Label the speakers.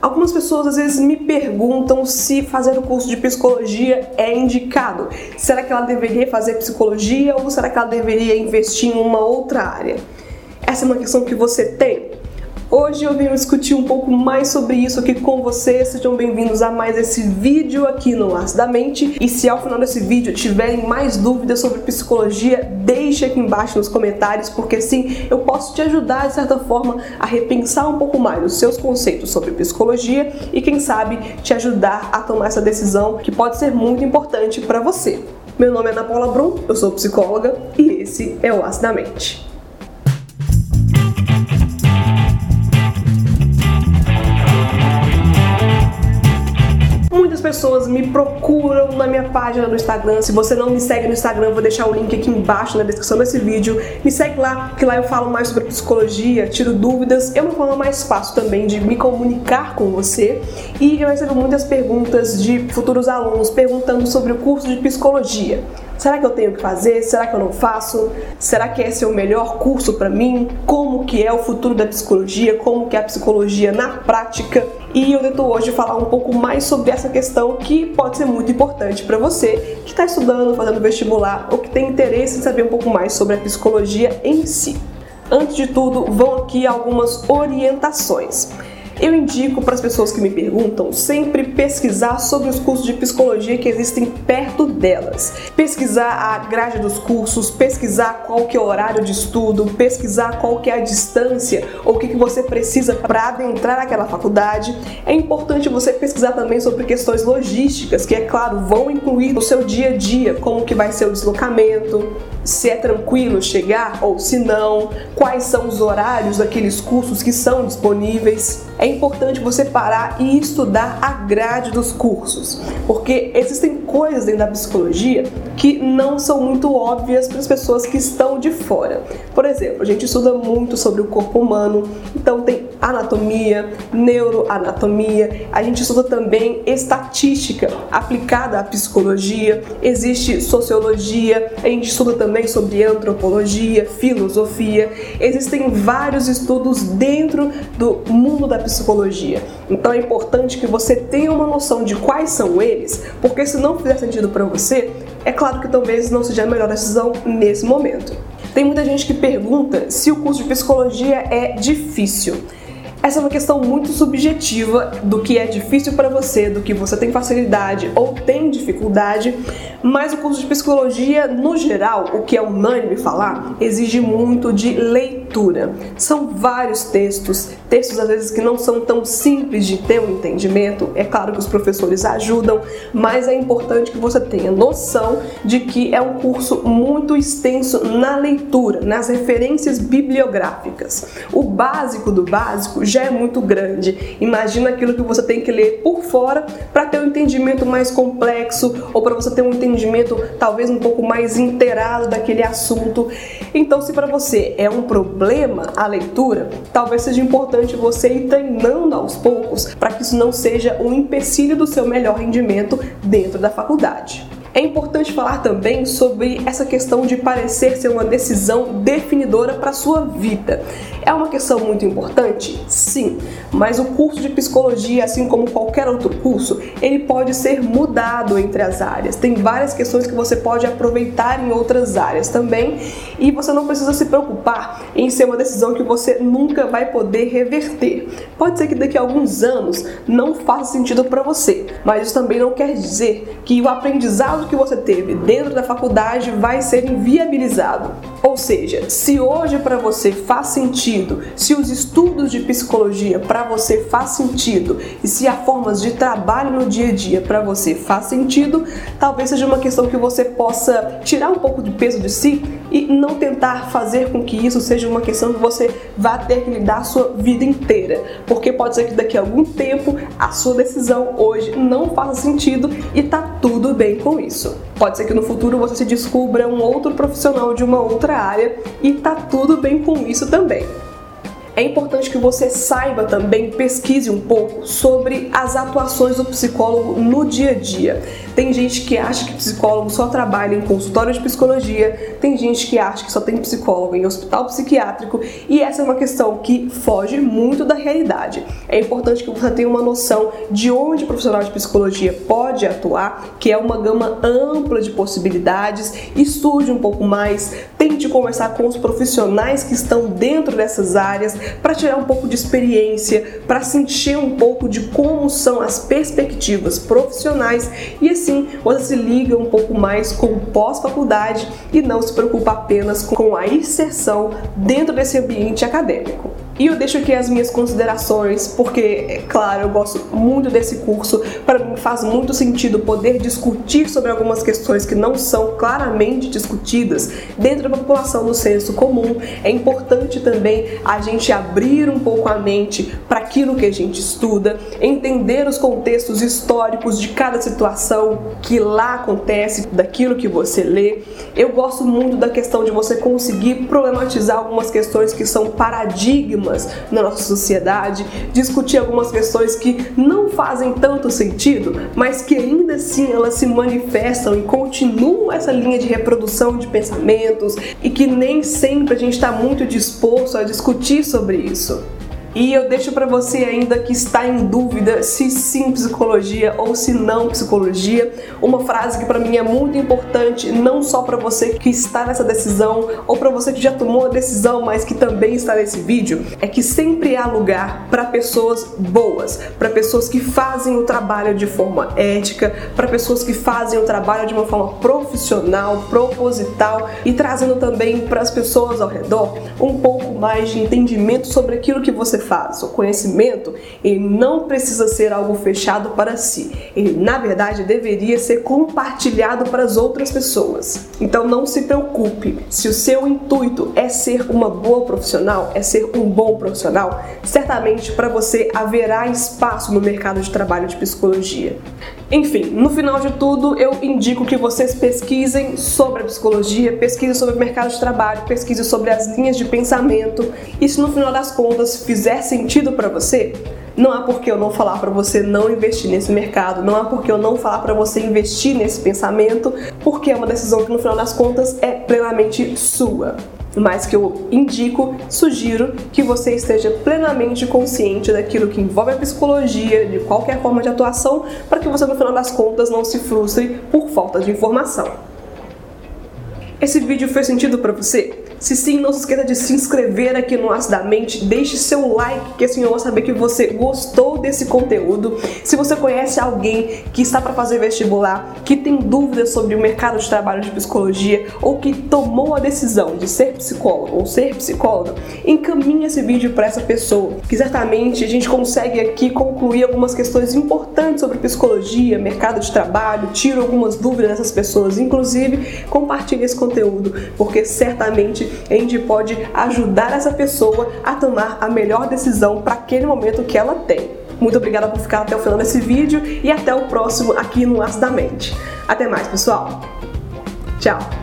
Speaker 1: Algumas pessoas às vezes me perguntam se fazer o curso de psicologia é indicado. Será que ela deveria fazer psicologia ou será que ela deveria investir em uma outra área? Essa é uma questão que você tem. Hoje eu venho discutir um pouco mais sobre isso aqui com vocês. Sejam bem-vindos a mais esse vídeo aqui no Acidamente. E se ao final desse vídeo tiverem mais dúvidas sobre psicologia, deixe aqui embaixo nos comentários, porque sim, eu posso te ajudar de certa forma a repensar um pouco mais os seus conceitos sobre psicologia e quem sabe te ajudar a tomar essa decisão que pode ser muito importante para você. Meu nome é Ana Paula Brum, eu sou psicóloga e esse é o Acidamente. Pessoas me procuram na minha página no Instagram. Se você não me segue no Instagram, vou deixar o link aqui embaixo na descrição desse vídeo. Me segue lá, que lá eu falo mais sobre psicologia, tiro dúvidas. É uma forma mais fácil também de me comunicar com você. E eu recebo muitas perguntas de futuros alunos perguntando sobre o curso de psicologia. Será que eu tenho que fazer? Será que eu não faço? Será que esse é o melhor curso para mim? Como que é o futuro da psicologia? Como que é a psicologia na prática? E eu tento hoje falar um pouco mais sobre essa questão que pode ser muito importante para você que está estudando, fazendo vestibular ou que tem interesse em saber um pouco mais sobre a psicologia em si. Antes de tudo, vão aqui algumas orientações. Eu indico para as pessoas que me perguntam sempre pesquisar sobre os cursos de psicologia que existem perto delas. Pesquisar a grade dos cursos, pesquisar qual que é o horário de estudo, pesquisar qual que é a distância ou o que, que você precisa para adentrar aquela faculdade. É importante você pesquisar também sobre questões logísticas, que é claro, vão incluir no seu dia a dia, como que vai ser o deslocamento, se é tranquilo chegar ou se não, quais são os horários daqueles cursos que são disponíveis. É importante você parar e estudar a grade dos cursos, porque existem coisas dentro da psicologia que não são muito óbvias para as pessoas que estão de fora. Por exemplo, a gente estuda muito sobre o corpo humano, então tem anatomia, neuroanatomia, a gente estuda também estatística aplicada à psicologia, existe sociologia, a gente estuda também sobre antropologia, filosofia, existem vários estudos dentro do mundo da psicologia. Então é importante que você tenha uma noção de quais são eles, porque se não fizer sentido para você, é claro que talvez não seja a melhor decisão nesse momento. Tem muita gente que pergunta se o curso de psicologia é difícil. Essa é uma questão muito subjetiva do que é difícil para você, do que você tem facilidade ou tem dificuldade, mas o curso de psicologia, no geral, o que é unânime falar, exige muito de leitura. São vários textos, textos às vezes que não são tão simples de ter um entendimento. É claro que os professores ajudam, mas é importante que você tenha noção de que é um curso muito extenso na leitura, nas referências bibliográficas. O básico do básico já é muito grande. Imagina aquilo que você tem que ler por fora para ter um entendimento mais complexo ou para você ter um entendimento talvez um pouco mais inteirado daquele assunto. Então, se para você é um problema a leitura, talvez seja importante você ir treinando aos poucos para que isso não seja um empecilho do seu melhor rendimento dentro da faculdade. É importante falar também sobre essa questão de parecer ser uma decisão definidora para sua vida. É uma questão muito importante? Sim, mas o curso de psicologia, assim como qualquer outro curso, ele pode ser mudado entre as áreas. Tem várias questões que você pode aproveitar em outras áreas também, e você não precisa se preocupar em ser uma decisão que você nunca vai poder reverter. Pode ser que daqui a alguns anos não faça sentido para você, mas isso também não quer dizer que o aprendizado que você teve dentro da faculdade vai ser inviabilizado. Ou seja, se hoje para você faz sentido, se os estudos de psicologia para você faz sentido e se as formas de trabalho no dia a dia para você faz sentido, talvez seja uma questão que você possa tirar um pouco de peso de si e não tentar fazer com que isso seja uma questão que você vá ter que lidar a sua vida inteira, porque pode ser que daqui a algum tempo a sua decisão hoje não faça sentido e tá tudo bem com isso. Pode ser que no futuro você se descubra um outro profissional de uma outra área e tá tudo bem com isso também. É importante que você saiba também, pesquise um pouco sobre as atuações do psicólogo no dia a dia. Tem gente que acha que psicólogo só trabalha em consultório de psicologia, tem gente que acha que só tem psicólogo em hospital psiquiátrico, e essa é uma questão que foge muito da realidade. É importante que você tenha uma noção de onde o profissional de psicologia pode atuar, que é uma gama ampla de possibilidades, estude um pouco mais, tente conversar com os profissionais que estão dentro dessas áreas para tirar um pouco de experiência, para sentir um pouco de como são as perspectivas profissionais e assim você se liga um pouco mais com pós-faculdade e não se preocupa apenas com a inserção dentro desse ambiente acadêmico. E eu deixo aqui as minhas considerações, porque, é claro, eu gosto muito desse curso. Para mim faz muito sentido poder discutir sobre algumas questões que não são claramente discutidas dentro da população no senso comum. É importante também a gente abrir um pouco a mente para aquilo que a gente estuda, entender os contextos históricos de cada situação que lá acontece, daquilo que você lê. Eu gosto muito da questão de você conseguir problematizar algumas questões que são paradigmas na nossa sociedade, discutir algumas questões que não fazem tanto sentido, mas que ainda assim elas se manifestam e continuam essa linha de reprodução de pensamentos e que nem sempre a gente está muito disposto a discutir sobre isso. E eu deixo para você ainda que está em dúvida se sim psicologia ou se não psicologia, uma frase que para mim é muito importante, não só para você que está nessa decisão ou para você que já tomou a decisão, mas que também está nesse vídeo, é que sempre há lugar para pessoas boas, para pessoas que fazem o trabalho de forma ética, para pessoas que fazem o trabalho de uma forma profissional, proposital e trazendo também para as pessoas ao redor um pouco mais de entendimento sobre aquilo que você faz. O conhecimento, ele não precisa ser algo fechado para si. Ele, na verdade, deveria ser compartilhado para as outras pessoas. Então não se preocupe. Se o seu intuito é ser uma boa profissional, é ser um bom profissional, certamente para você haverá espaço no mercado de trabalho de psicologia. Enfim, no final de tudo, eu indico que vocês pesquisem sobre a psicologia, pesquisem sobre o mercado de trabalho, pesquisem sobre as linhas de pensamento. E se no final das contas fizer sentido para você, não há por que eu não falar para você não investir nesse mercado, não há por que eu não falar para você investir nesse pensamento, porque é uma decisão que no final das contas é plenamente sua mas que eu indico, sugiro que você esteja plenamente consciente daquilo que envolve a psicologia, de qualquer forma de atuação, para que você no final das contas não se frustre por falta de informação. Esse vídeo fez sentido para você? Se sim, não se esqueça de se inscrever aqui no Acidamente, deixe seu like, que assim eu vou saber que você gostou desse conteúdo. Se você conhece alguém que está para fazer vestibular, que tem dúvidas sobre o mercado de trabalho de psicologia ou que tomou a decisão de ser psicólogo ou ser psicóloga, encaminhe esse vídeo para essa pessoa, que certamente a gente consegue aqui concluir algumas questões importantes sobre psicologia, mercado de trabalho, tira algumas dúvidas dessas pessoas, inclusive compartilhe esse conteúdo, porque certamente a gente pode ajudar essa pessoa a tomar a melhor decisão para aquele momento que ela tem. Muito obrigada por ficar até o final desse vídeo e até o próximo aqui no Aço da Mente. Até mais, pessoal. Tchau.